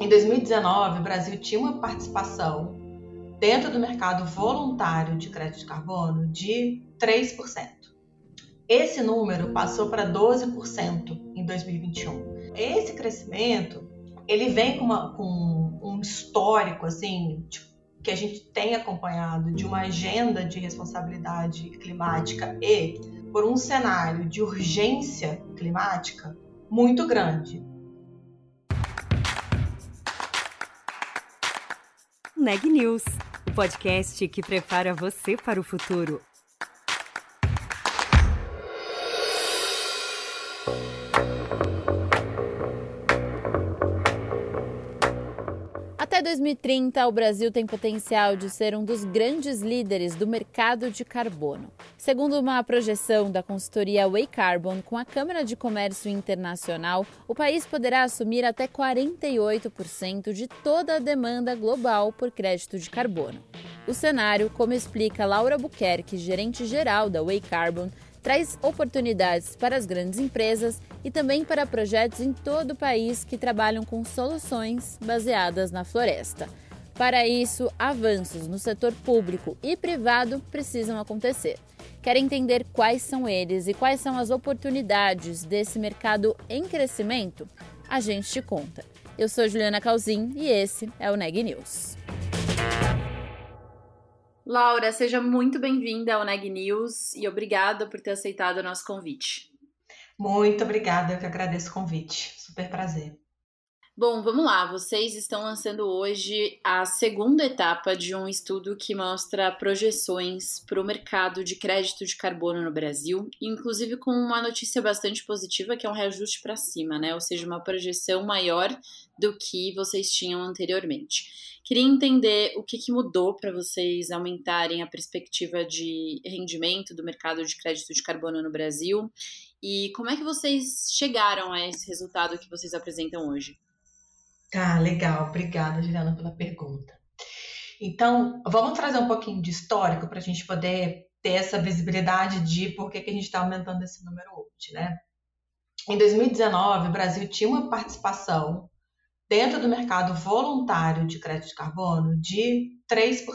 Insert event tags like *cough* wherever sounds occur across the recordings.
em 2019, o Brasil tinha uma participação dentro do mercado voluntário de crédito de carbono de 3%. Esse número passou para 12% em 2021. Esse crescimento, ele vem com, uma, com um histórico assim, tipo, que a gente tem acompanhado de uma agenda de responsabilidade climática e por um cenário de urgência climática muito grande. Neg News, o podcast que prepara você para o futuro. 2030, o Brasil tem potencial de ser um dos grandes líderes do mercado de carbono. Segundo uma projeção da consultoria Way Carbon com a Câmara de Comércio Internacional, o país poderá assumir até 48% de toda a demanda global por crédito de carbono. O cenário, como explica Laura Buquerque, gerente geral da Way Carbon, traz oportunidades para as grandes empresas e também para projetos em todo o país que trabalham com soluções baseadas na floresta. Para isso, avanços no setor público e privado precisam acontecer. Quer entender quais são eles e quais são as oportunidades desse mercado em crescimento? A gente te conta. Eu sou Juliana Calzin e esse é o Neg News. Laura, seja muito bem-vinda ao Neg News e obrigada por ter aceitado o nosso convite. Muito obrigada, eu que agradeço o convite. Super prazer. Bom, vamos lá. Vocês estão lançando hoje a segunda etapa de um estudo que mostra projeções para o mercado de crédito de carbono no Brasil, inclusive com uma notícia bastante positiva, que é um reajuste para cima, né? Ou seja, uma projeção maior do que vocês tinham anteriormente. Queria entender o que, que mudou para vocês aumentarem a perspectiva de rendimento do mercado de crédito de carbono no Brasil e como é que vocês chegaram a esse resultado que vocês apresentam hoje. Tá, legal. Obrigada, Juliana, pela pergunta. Então, vamos trazer um pouquinho de histórico para a gente poder ter essa visibilidade de por que, que a gente está aumentando esse número hoje, né? Em 2019, o Brasil tinha uma participação dentro do mercado voluntário de crédito de carbono de 3%.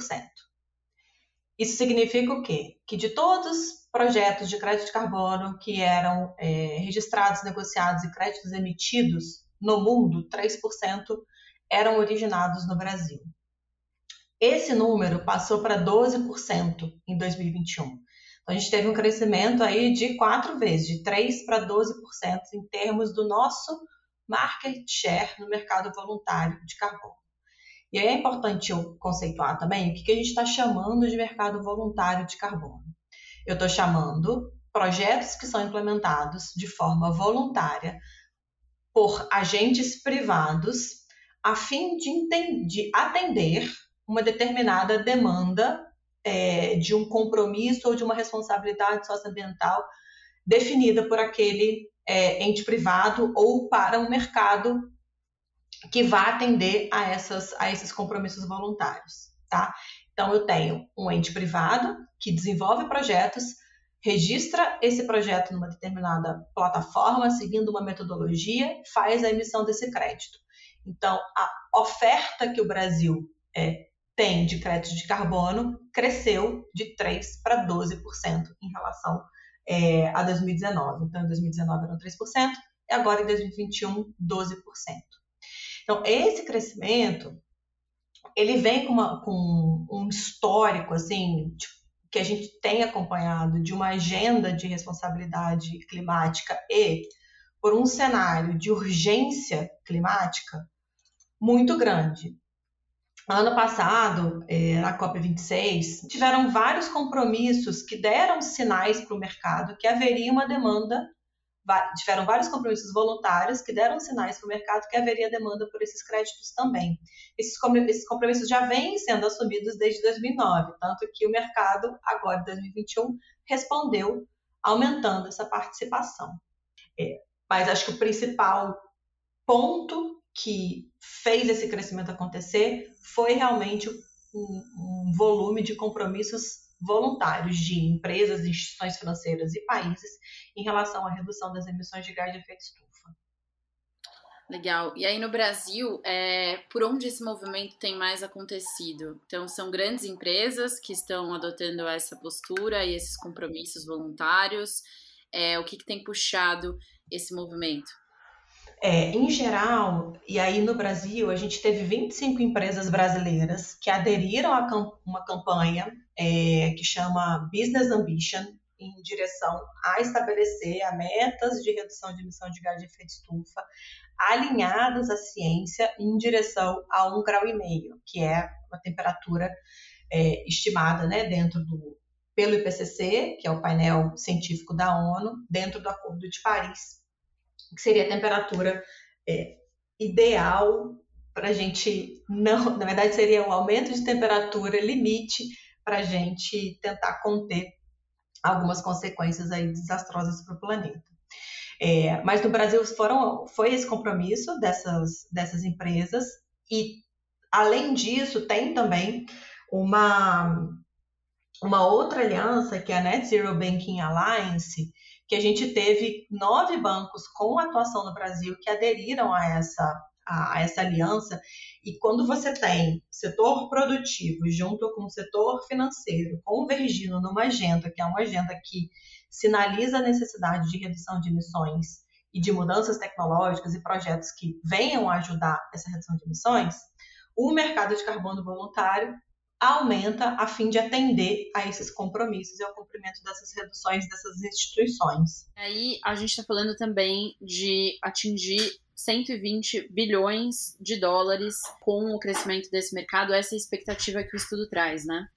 Isso significa o quê? Que de todos os projetos de crédito de carbono que eram é, registrados, negociados e créditos emitidos no mundo, 3% eram originados no Brasil. Esse número passou para 12% em 2021. Então, a gente teve um crescimento aí de quatro vezes, de 3% para 12% em termos do nosso market share no mercado voluntário de carbono. E aí é importante eu conceituar também o que, a gente está chamando de mercado voluntário de carbono. Eu estou chamando projetos que são implementados de forma voluntária por agentes privados a fim de, de atender uma determinada demanda é, de um compromisso ou de uma responsabilidade socioambiental definida por aquele é, ente privado ou para um mercado que vá atender a, essas, a esses compromissos voluntários, tá? Então, eu tenho um ente privado que desenvolve projetos, registra esse projeto numa determinada plataforma, seguindo uma metodologia, faz a emissão desse crédito. Então, a oferta que o Brasil é, tem de crédito de carbono cresceu de 3% para 12% em relação é, a 2019. Então, em 2019 eram 3%, e agora em 2021, 12%. Então, esse crescimento, ele vem com, uma, com um histórico, assim, tipo, que a gente tem acompanhado de uma agenda de responsabilidade climática e por um cenário de urgência climática muito grande. Ano passado, é, na COP26, tiveram vários compromissos que deram sinais para o mercado que haveria uma demanda, tiveram vários compromissos voluntários que deram sinais para o mercado que haveria demanda por esses créditos também. Esses, compromissos já vêm sendo assumidos desde 2009, tanto que o mercado, agora em 2021, respondeu aumentando essa participação. É, mas acho que o principal ponto que fez esse crescimento acontecer foi realmente um, um volume de compromissos voluntários de empresas, instituições financeiras e países em relação à redução das emissões de gás de efeito estufa. Legal. E aí no Brasil, é, por onde esse movimento tem mais acontecido? Então, são grandes empresas que estão adotando essa postura e esses compromissos voluntários. É, o que, que tem puxado esse movimento? É, em geral, e aí no Brasil, a gente teve 25 empresas brasileiras que aderiram a uma campanha é, que chama Business Ambition, em direção a estabelecer a metas de redução de emissão de gás de efeito estufa alinhadas à ciência em direção a um grau e meio, que é uma temperatura é, estimada né, dentro do pelo IPCC, que é o painel científico da ONU, dentro do Acordo de Paris, que seria a temperatura é, ideal para a gente não, *laughs* na verdade seria um aumento de temperatura limite para a gente tentar conter algumas consequências aí desastrosas para o planeta. É, mas no Brasil foram, foi esse compromisso dessas, dessas empresas e, além disso, tem também uma, uma outra aliança, que é a Net Zero Banking Alliance, que a gente teve nove bancos com atuação no Brasil que aderiram a essa, a, essa aliança. E quando você tem setor produtivo junto com o setor financeiro convergindo numa agenda, que é uma agenda que sinaliza a necessidade de redução de emissões e de mudanças tecnológicas e projetos que venham ajudar essa redução de emissões, o mercado de carbono voluntário aumenta a fim de atender a esses compromissos e ao cumprimento dessas reduções dessas instituições. Aí a gente está falando também de atingir 120 bilhões de dólares com o crescimento desse mercado, essa é a expectativa que o estudo traz, né?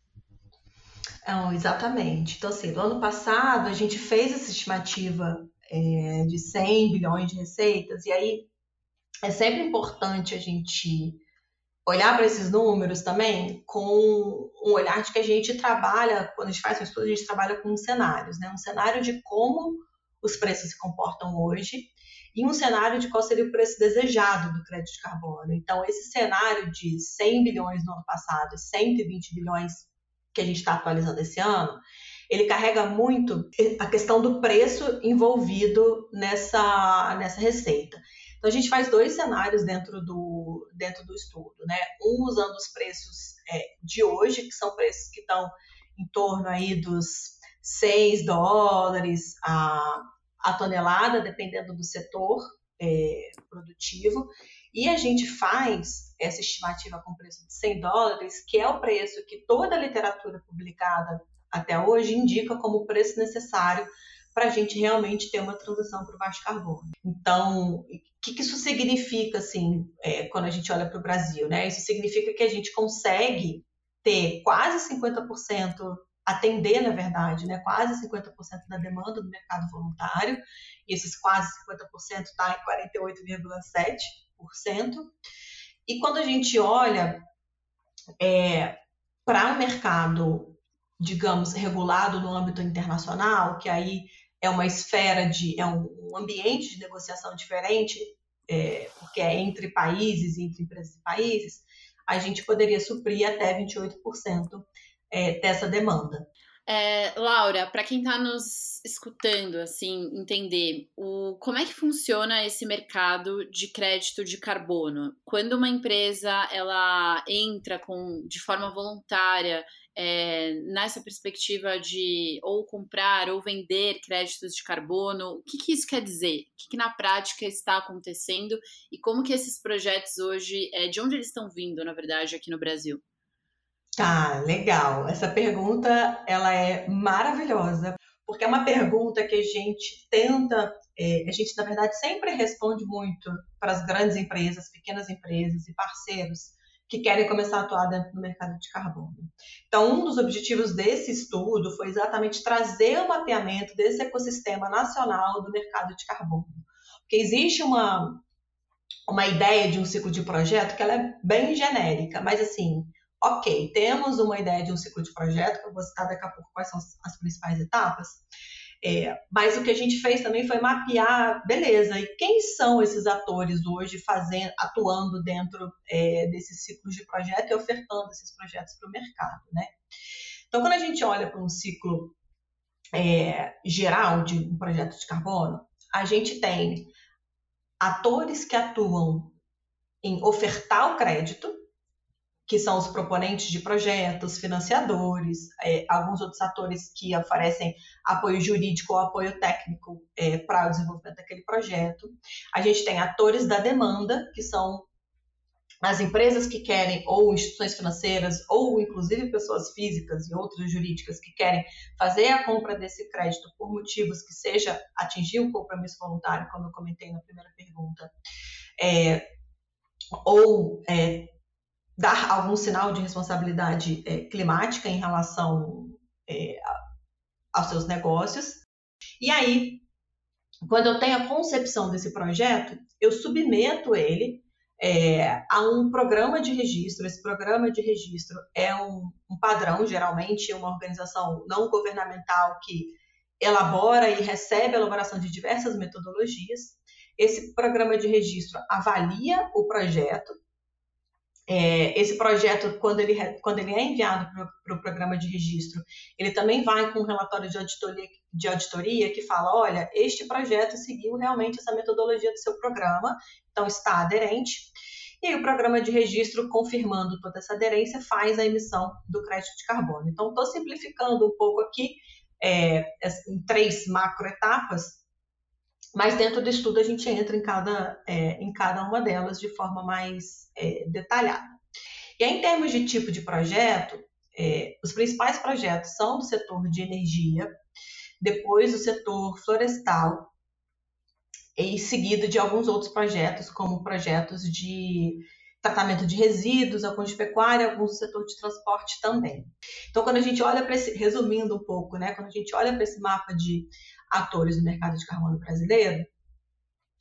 Não, exatamente. Então, assim, no ano passado a gente fez essa estimativa é, de 100 bilhões de receitas, e aí é sempre importante a gente olhar para esses números também com um olhar de que a gente trabalha, quando a gente faz um estudo, a gente trabalha com cenários, né? Um cenário de como os preços se comportam hoje e um cenário de qual seria o preço desejado do crédito de carbono. Então, esse cenário de 100 bilhões no ano passado e 120 bilhões que a gente está atualizando esse ano, ele carrega muito a questão do preço envolvido nessa, nessa receita. Então, a gente faz dois cenários dentro do, dentro do estudo, né? Um usando os preços é, de hoje, que são preços que estão em torno aí dos 6 dólares a, a tonelada, dependendo do setor é, produtivo, e a gente faz essa estimativa com preço de 100 dólares, que é o preço que toda a literatura publicada até hoje indica como preço necessário para a gente realmente ter uma transição para o baixo carbono. Então, o que, que isso significa, assim, é, quando a gente olha para o Brasil, né? Isso significa que a gente consegue ter quase 50%, atender, na verdade, né? Quase 50% da demanda do mercado voluntário, e esses quase 50% está em 48,7%. E quando a gente olha é, para o mercado, digamos, regulado no âmbito internacional, que aí é uma esfera de, é um, ambiente de negociação diferente, é, porque é entre países entre empresas e países, a gente poderia suprir até 28% é, dessa demanda. É, Laura, para quem está nos escutando, assim, entender o, como é que funciona esse mercado de crédito de carbono? Quando uma empresa ela entra com, de forma voluntária é, nessa perspectiva de ou comprar ou vender créditos de carbono, o que, que isso quer dizer? O que, que, na prática está acontecendo e como que esses projetos hoje, é, de onde eles estão vindo, na verdade, aqui no Brasil? Tá, legal. Essa pergunta ela é maravilhosa, porque é uma pergunta que a gente tenta, é, a gente na verdade sempre responde muito para as grandes empresas, pequenas empresas e parceiros que querem começar a atuar dentro do mercado de carbono. Então, um dos objetivos desse estudo foi exatamente trazer o mapeamento desse ecossistema nacional do mercado de carbono. Porque existe uma, uma ideia de um ciclo de projeto que ela é bem genérica, mas assim, ok, temos uma ideia de um ciclo de projeto, que eu vou citar daqui a pouco quais são as principais etapas, é, mas o que a gente fez também foi mapear, beleza, e quem são esses atores hoje fazendo, atuando dentro é, desses ciclos de projeto e ofertando esses projetos para o mercado, né? Então, quando a gente olha para um ciclo é, geral de um projeto de carbono, a gente tem atores que atuam em ofertar o crédito, que são os proponentes de projetos, financiadores, é, alguns outros atores que oferecem apoio jurídico ou apoio técnico é, para o desenvolvimento daquele projeto. A gente tem atores da demanda, que são as empresas que querem, ou instituições financeiras, ou inclusive pessoas físicas e outras jurídicas que querem fazer a compra desse crédito por motivos que seja atingir o compromisso voluntário, como eu comentei na primeira pergunta, é, ou é, dar algum sinal de responsabilidade é, climática em relação é, aos seus negócios. E aí, quando eu tenho a concepção desse projeto, eu submeto ele é, há um programa de registro. Esse programa de registro é um, um padrão, geralmente, uma organização não governamental que elabora e recebe a elaboração de diversas metodologias. Esse programa de registro avalia o projeto. É, esse projeto, quando ele, quando ele é enviado para o pro programa de registro, ele também vai com um relatório de auditoria, de auditoria que fala: olha, este projeto seguiu realmente essa metodologia do seu programa, então está aderente. E aí o programa de registro, confirmando toda essa aderência, faz a emissão do crédito de carbono. Então, estou simplificando um pouco aqui é, em três macroetapas, mas dentro do estudo a gente entra em cada, é, em cada uma delas de forma mais é, detalhada. E aí, em termos de tipo de projeto, é, os principais projetos são do setor de energia, depois do setor florestal, e seguido de alguns outros projetos, como projetos de tratamento de resíduos, alguns de pecuária, alguns do setor de transporte também. Então, quando a gente olha para esse, resumindo um pouco, né, quando a gente olha para esse mapa de atores do mercado de carbono brasileiro,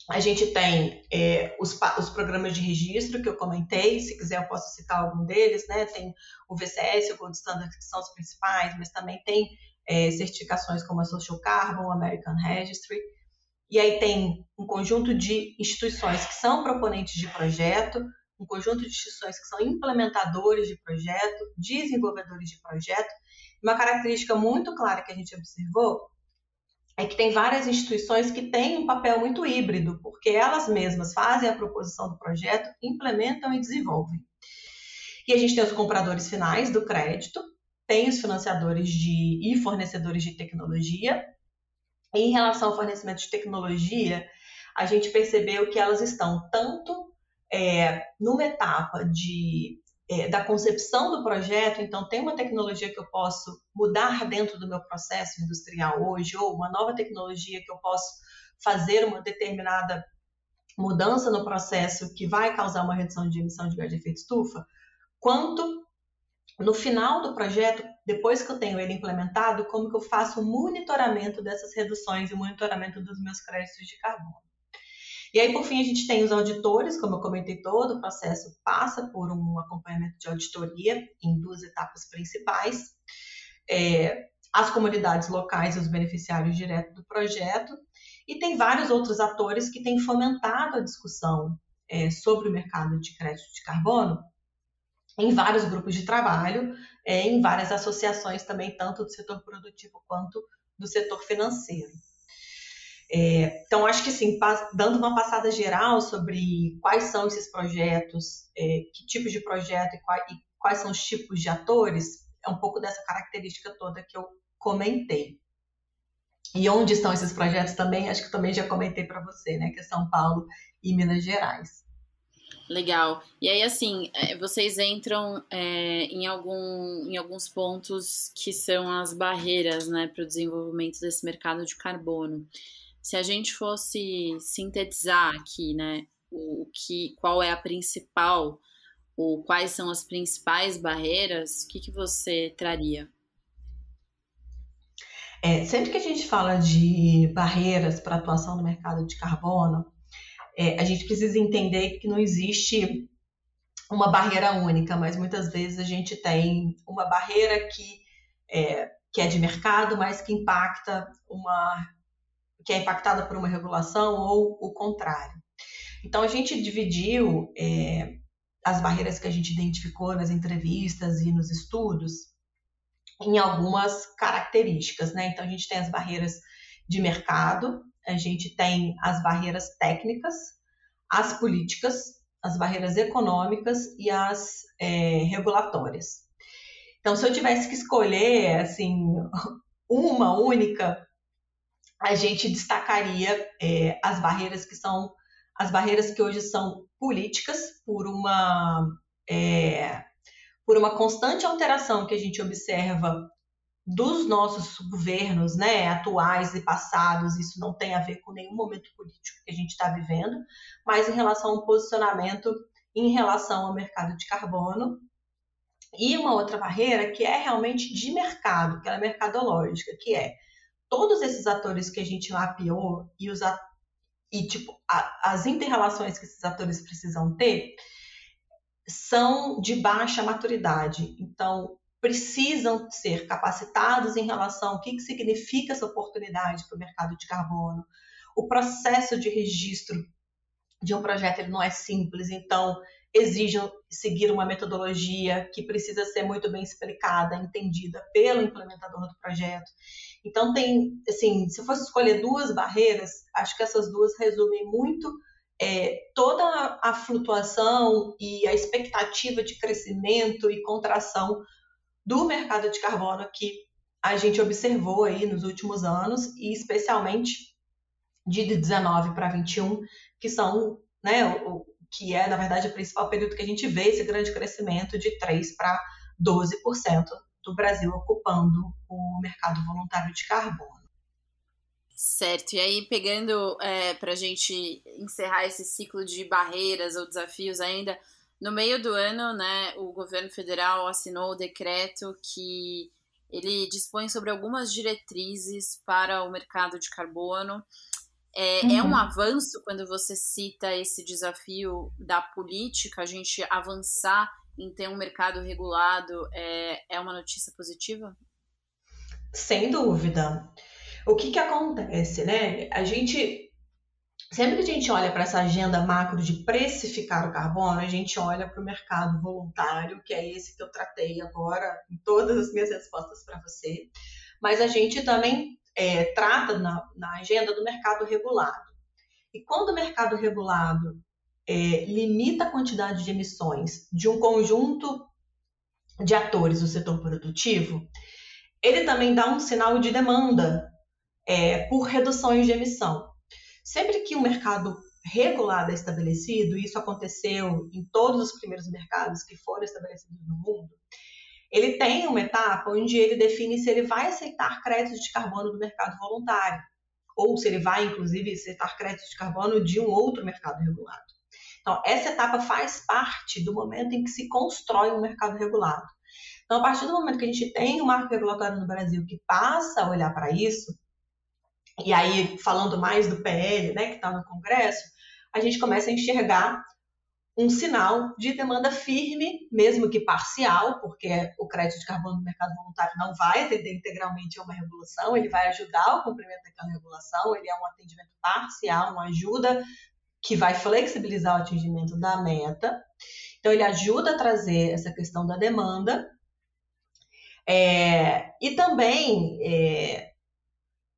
a gente tem é, os, os, programas de registro que eu comentei, se quiser eu posso citar algum deles, né? Tem o VCS, o Gold Standard, que são os principais, mas também tem é, certificações como a Social Carbon, American Registry, e aí tem um conjunto de instituições que são proponentes de projeto, um conjunto de instituições que são implementadores de projeto, desenvolvedores de projeto. Uma característica muito clara que a gente observou é que tem várias instituições que têm um papel muito híbrido, porque elas mesmas fazem a proposição do projeto, implementam e desenvolvem. E a gente tem os compradores finais do crédito, tem os financiadores de, e fornecedores de tecnologia, em relação ao fornecimento de tecnologia, a gente percebeu que elas estão tanto é, numa etapa de, é, da concepção do projeto, então tem uma tecnologia que eu posso mudar dentro do meu processo industrial hoje, ou uma nova tecnologia que eu posso fazer uma determinada mudança no processo que vai causar uma redução de emissão de gás de efeito estufa, quanto no final do projeto, depois que eu tenho ele implementado, como que eu faço o monitoramento dessas reduções e o monitoramento dos meus créditos de carbono. E aí, por fim, a gente tem os auditores, como eu comentei, todo o processo passa por um acompanhamento de auditoria em duas etapas principais. É, as comunidades locais e os beneficiários diretos do projeto, e tem vários outros atores que têm fomentado a discussão é, sobre o mercado de crédito de carbono, em vários grupos de trabalho, é, em várias associações também, tanto do setor produtivo quanto do setor financeiro. É, então, acho que sim, dando uma passada geral sobre quais são esses projetos, é, que tipos de projeto e, quais, e quais são os tipos de atores, é um pouco dessa característica toda que eu comentei. E onde estão esses projetos também, acho que também já comentei para você, né, que é São Paulo e Minas Gerais. Legal. E aí, assim, é, vocês entram é, em, algum, em alguns pontos que são as barreiras né, para o desenvolvimento desse mercado de carbono. Se a gente fosse sintetizar aqui, né, o, que, qual é a principal, ou quais são as principais barreiras, o que, que você traria? É, sempre que a gente fala de barreiras para atuação no mercado de carbono, é, a gente precisa entender que não existe uma barreira única, mas muitas vezes a gente tem uma barreira que é, que é de mercado, mas que impacta uma que é impactada por uma regulação ou o contrário. Então a gente dividiu é, as barreiras que a gente identificou nas entrevistas e nos estudos em algumas características, né? Então a gente tem as barreiras de mercado, a gente tem as barreiras técnicas, as políticas, as barreiras econômicas e as é, regulatórias. Então, se eu tivesse que escolher assim *laughs* uma única, a gente destacaria é, as barreiras que são as barreiras que hoje são políticas por uma é, por uma constante alteração que a gente observa dos nossos governos, né, atuais e passados, isso não tem a ver com nenhum momento político que a gente está vivendo, mas em relação ao posicionamento em relação ao mercado de carbono. E uma outra barreira que é realmente de mercado, que é mercadológica, que é todos esses atores que a gente mapeou e os e tipo a, as interrelações que esses atores precisam ter são de baixa maturidade. Então, precisam ser capacitados em relação ao que, que significa essa oportunidade para o mercado de carbono. O processo de registro de um projeto ele não é simples, então exigem seguir uma metodologia que precisa ser muito bem explicada, entendida pelo implementador do projeto. Então tem, assim, se eu fosse escolher duas barreiras, acho que essas duas resumem muito é, toda a flutuação e a expectativa de crescimento e contração do mercado de carbono que a gente observou aí nos últimos anos e especialmente de 19 para 21, que são, né, que é na verdade o principal período que a gente vê esse grande crescimento de 3 para 12% do Brasil ocupando o mercado voluntário de carbono. Certo, e aí pegando é, para a gente encerrar esse ciclo de barreiras ou desafios ainda, no meio do ano, né, o governo federal assinou o decreto que ele dispõe sobre algumas diretrizes para o mercado de carbono. É, uhum. é, um uhum. avanço quando você cita esse desafio da política, a gente avançar em ter um mercado regulado, é, é uma notícia positiva? Sem dúvida. O que, que acontece, né? A gente Sempre que a gente olha para essa agenda macro de precificar o carbono, a gente olha para o mercado voluntário, que é esse que eu tratei agora em todas as minhas respostas para você. Mas a gente também é, trata na, na, agenda do mercado regulado. E quando o mercado regulado é, limita a quantidade de emissões de um conjunto de atores do setor produtivo, ele também dá um sinal de demanda é, por reduções de emissão. Sempre que o um mercado regulado é estabelecido, e isso aconteceu em todos os primeiros mercados que foram estabelecidos no mundo, ele tem uma etapa onde ele define se ele vai aceitar créditos de carbono do mercado voluntário, ou se ele vai, inclusive, aceitar créditos de carbono de um outro mercado regulado. Então, essa etapa faz parte do momento em que se constrói um mercado regulado. Então, a partir do momento que a gente tem um marco regulatório no Brasil que passa a olhar para isso, e aí falando mais do PL, né, que está no Congresso, a gente começa a enxergar um sinal de demanda firme, mesmo que parcial, porque o crédito de carbono no mercado voluntário não vai atender integralmente a uma regulação, ele vai ajudar o cumprimento daquela regulação, ele é um atendimento parcial, uma ajuda que vai flexibilizar o atingimento da meta. Então, ele ajuda a trazer essa questão da demanda. É, e também é,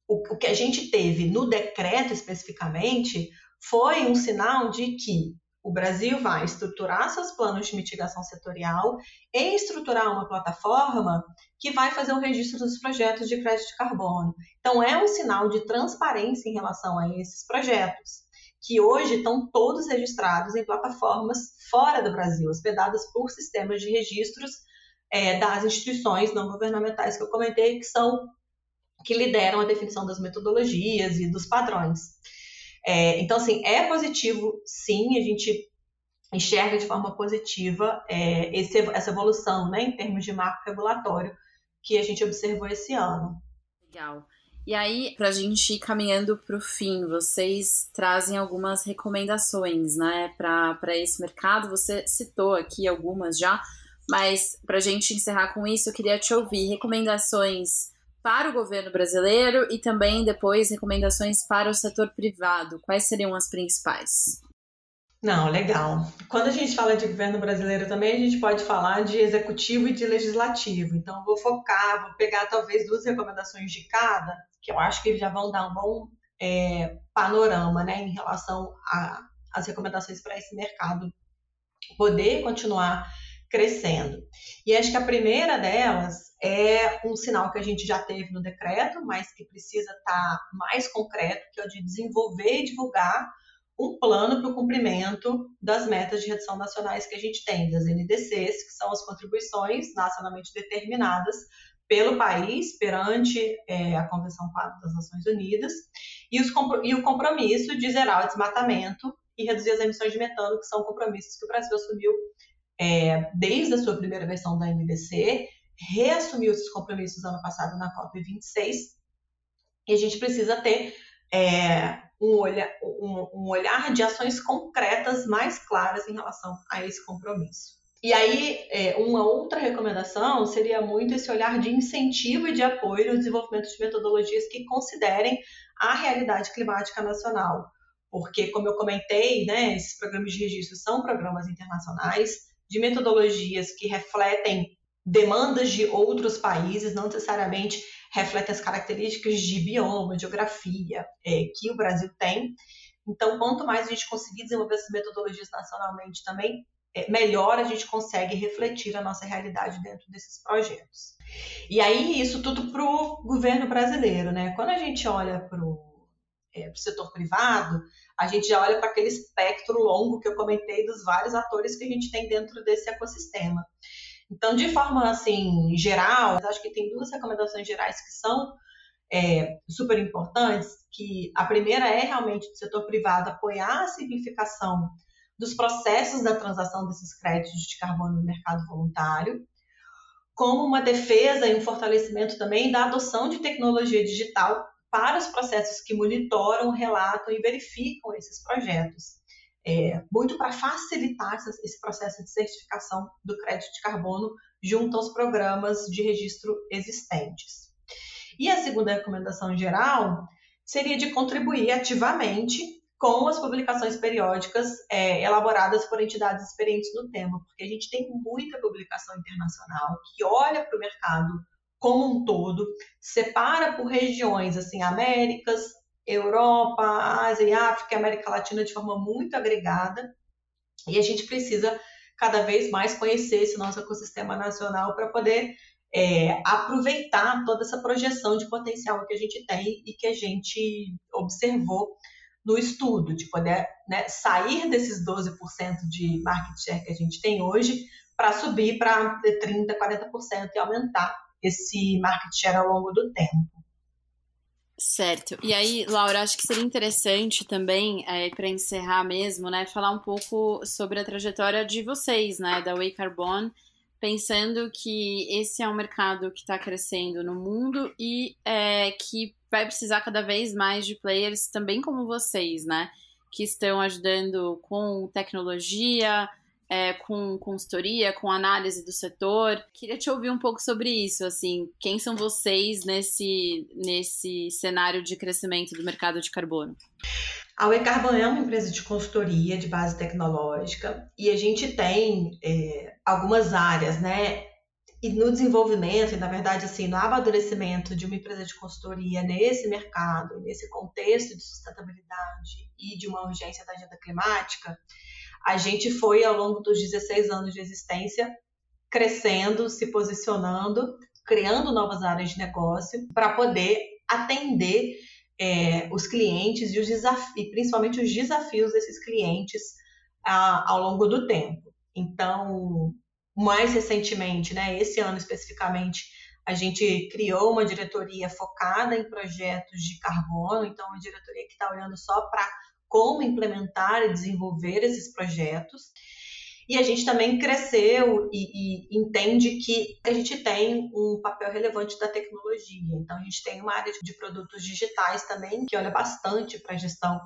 o, o que a gente teve no decreto especificamente foi um sinal de que o Brasil vai estruturar seus planos de mitigação setorial e estruturar uma plataforma que vai fazer o registro dos projetos de crédito de carbono. Então, é um sinal de transparência em relação a esses projetos, que hoje estão todos registrados em plataformas fora do Brasil, hospedadas por sistemas de registros é, das instituições não governamentais que eu comentei, que são que lideram a definição das metodologias e dos padrões. É, então, assim, é positivo, sim, a gente enxerga de forma positiva é, esse, essa evolução, né, em termos de marco regulatório que a gente observou esse ano. Legal. E aí, para a gente ir caminhando para o fim, vocês trazem algumas recomendações, né, para esse mercado. Você citou aqui algumas já, mas para a gente encerrar com isso, eu queria te ouvir recomendações para o governo brasileiro e também depois recomendações para o setor privado. Quais seriam as principais? Não, legal. Quando a gente fala de governo brasileiro também, a gente pode falar de executivo e de legislativo. Então, vou focar, vou pegar talvez duas recomendações de cada, que eu acho que já vão dar um bom é, panorama né, em relação as recomendações para esse mercado poder continuar crescendo. E acho que a primeira delas é um sinal que a gente já teve no decreto, mas que precisa estar tá mais concreto, que é o de desenvolver e divulgar um plano para o cumprimento das metas de redução nacionais que a gente tem, das NDCs, que são as contribuições nacionalmente determinadas pelo país perante é, a Convenção Quadro das Nações Unidas e, os, e o compromisso de zerar o desmatamento e reduzir as emissões de metano, que são compromissos que o Brasil assumiu é, desde a sua primeira versão da NDC, reassumiu esses compromissos ano passado na COP26, e a gente precisa ter é, um, olhar, um, um olhar de ações concretas mais claras em relação a esse compromisso. E aí, é, uma outra recomendação seria muito esse olhar de incentivo e de apoio no desenvolvimento de metodologias que considerem a realidade climática nacional. Porque, como eu comentei, né, esses programas de registro são programas internacionais, de metodologias que refletem demandas de outros países, não necessariamente refletem as características de bioma, geografia é, que o Brasil tem. Então, quanto mais a gente conseguir desenvolver essas metodologias nacionalmente também, é, melhor a gente consegue refletir a nossa realidade dentro desses projetos. E aí, isso tudo para o governo brasileiro, né? Quando a gente olha para o é, setor privado, a gente já olha para aquele espectro longo que eu comentei dos vários atores que a gente tem dentro desse ecossistema. Então, de forma assim geral, acho que tem duas recomendações gerais que são é, super importantes. Que a primeira é realmente do setor privado apoiar a simplificação dos processos da transação desses créditos de carbono no mercado voluntário, como uma defesa e um fortalecimento também da adoção de tecnologia digital para os processos que monitoram, relatam e verificam esses projetos. É, muito para facilitar esse processo de certificação do crédito de carbono junto aos programas de registro existentes. E a segunda recomendação geral seria de contribuir ativamente com as publicações periódicas é, elaboradas por entidades experientes no tema, porque a gente tem muita publicação internacional que olha para o mercado como um todo, separa por regiões, assim, Américas, Europa, Ásia e África América Latina de forma muito agregada, e a gente precisa cada vez mais conhecer esse nosso ecossistema nacional para poder é, aproveitar toda essa projeção de potencial que a gente tem e que a gente observou no estudo, de poder né, sair desses 12% de market share que a gente tem hoje para subir para 30%, 40% e aumentar esse market share ao longo do tempo. Certo. E aí, Laura, acho que seria interessante também, é, para encerrar mesmo, né, falar um pouco sobre a trajetória de vocês, né, da Way Carbon, pensando que esse é um mercado que está crescendo no mundo e é, que vai precisar cada vez mais de players também como vocês, né, que estão ajudando com tecnologia, é, com consultoria, com análise do setor. Queria te ouvir um pouco sobre isso, assim, quem são vocês nesse, nesse cenário de crescimento do mercado de carbono? A Carbon é uma empresa de consultoria de base tecnológica e a gente tem é, algumas áreas, né? E no desenvolvimento, e na verdade, assim, no amadurecimento de uma empresa de consultoria nesse mercado, nesse contexto de sustentabilidade e de uma urgência da agenda climática, a gente foi, ao longo dos 16 anos de existência, crescendo, se posicionando, criando novas áreas de negócio para poder atender é, os clientes e, os desafios, principalmente os desafios desses clientes a, ao longo do tempo. Então, mais recentemente, né, esse ano especificamente, a gente criou uma diretoria focada em projetos de carbono, então uma diretoria que está olhando só para como implementar e desenvolver esses projetos. E a gente também cresceu e, e, entende que a gente tem um papel relevante da tecnologia. Então, a gente tem uma área de produtos digitais também que olha bastante para a gestão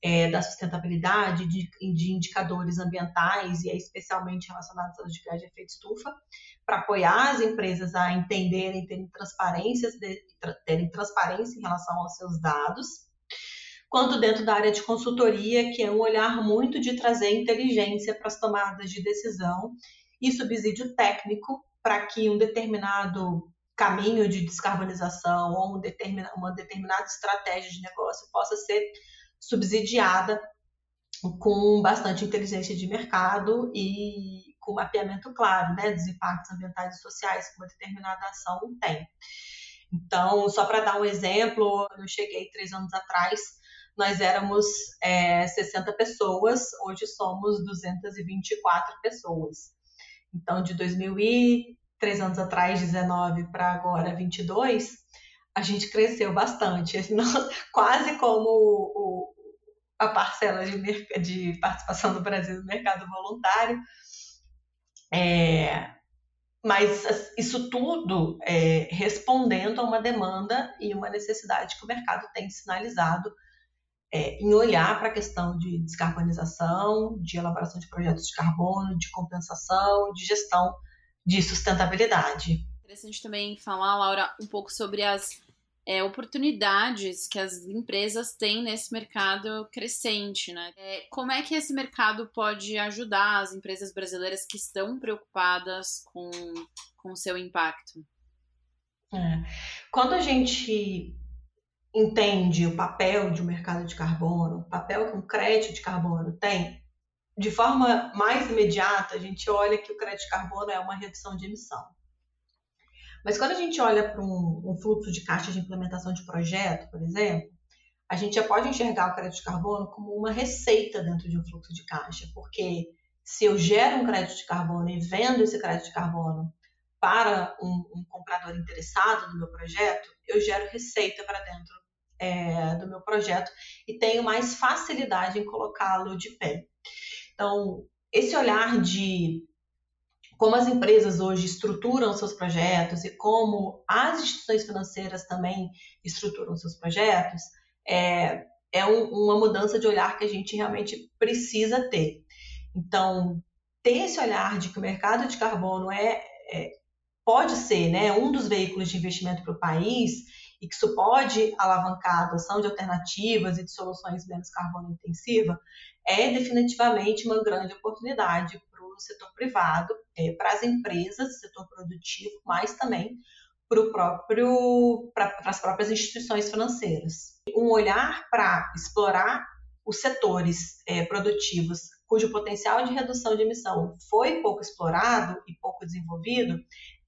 é, da sustentabilidade, de, de, indicadores ambientais e especialmente relacionados aos de gás de efeito estufa, para apoiar as empresas a entenderem, terem transparência, terem transparência em relação aos seus dados quanto dentro da área de consultoria, que é um olhar muito de trazer inteligência para as tomadas de decisão e subsídio técnico para que um determinado caminho de descarbonização ou um determina, uma determinada estratégia de negócio possa ser subsidiada com bastante inteligência de mercado e com mapeamento claro né, dos impactos ambientais e sociais que uma determinada ação tem. Então, só para dar um exemplo, eu cheguei três anos atrás, nós éramos é, 60 pessoas, hoje somos 224 pessoas. Então, de 2000 e três anos atrás, 19 para agora 22, a gente cresceu bastante, *laughs* quase como o, a parcela de, de, participação do Brasil no mercado voluntário. É, mas isso tudo é, respondendo a uma demanda e uma necessidade que o mercado tem sinalizado é, em olhar para a questão de descarbonização, de elaboração de projetos de carbono, de compensação, de gestão de sustentabilidade. Interessante também falar, Laura, um pouco sobre as é, oportunidades que as empresas têm nesse mercado crescente, né? É, como é que esse mercado pode ajudar as empresas brasileiras que estão preocupadas com o seu impacto? É. Quando a gente entende o papel de um mercado de carbono, o papel que um crédito de carbono tem, de forma mais imediata, a gente olha que o crédito de carbono é uma redução de emissão. Mas quando a gente olha para um, um, fluxo de caixa de implementação de projeto, por exemplo, a gente já pode enxergar o crédito de carbono como uma receita dentro de um fluxo de caixa, porque se eu gero um crédito de carbono e vendo esse crédito de carbono para um, um comprador interessado no meu projeto, eu gero receita para dentro é, do meu projeto e tenho mais facilidade em colocá-lo de pé. Então, esse olhar de como as empresas hoje estruturam seus projetos e como as instituições financeiras também estruturam seus projetos, é, é um, uma mudança de olhar que a gente realmente precisa ter. Então, ter esse olhar de que o mercado de carbono é, é pode ser né, um dos veículos de investimento para o país e que isso pode alavancar a adoção de alternativas e de soluções menos carbono intensiva, é definitivamente uma grande oportunidade o setor privado, é, para as empresas, setor produtivo, mas também para próprio para as próprias instituições financeiras. Um olhar para explorar os setores é, produtivos cujo potencial de redução de emissão foi pouco explorado e pouco desenvolvido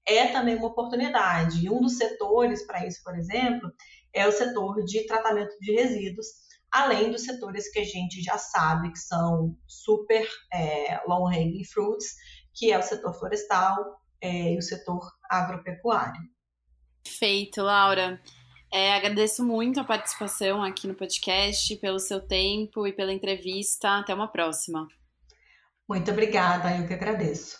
é também uma oportunidade. E um dos setores para isso, por exemplo, é o setor de tratamento de resíduos, além dos setores que a gente já sabe que são super é, long-hanging fruits, que é o setor florestal é, e o setor agropecuário. Perfeito, Laura. É, agradeço muito a participação aqui no podcast, pelo seu tempo e pela entrevista. Até uma próxima. Muito obrigada, eu que agradeço.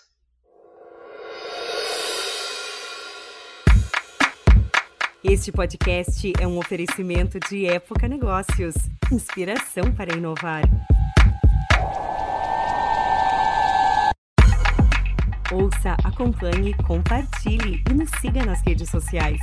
Este podcast é um oferecimento de Época Negócios inspiração para inovar. Ouça, acompanhe, compartilhe e nos siga nas redes sociais.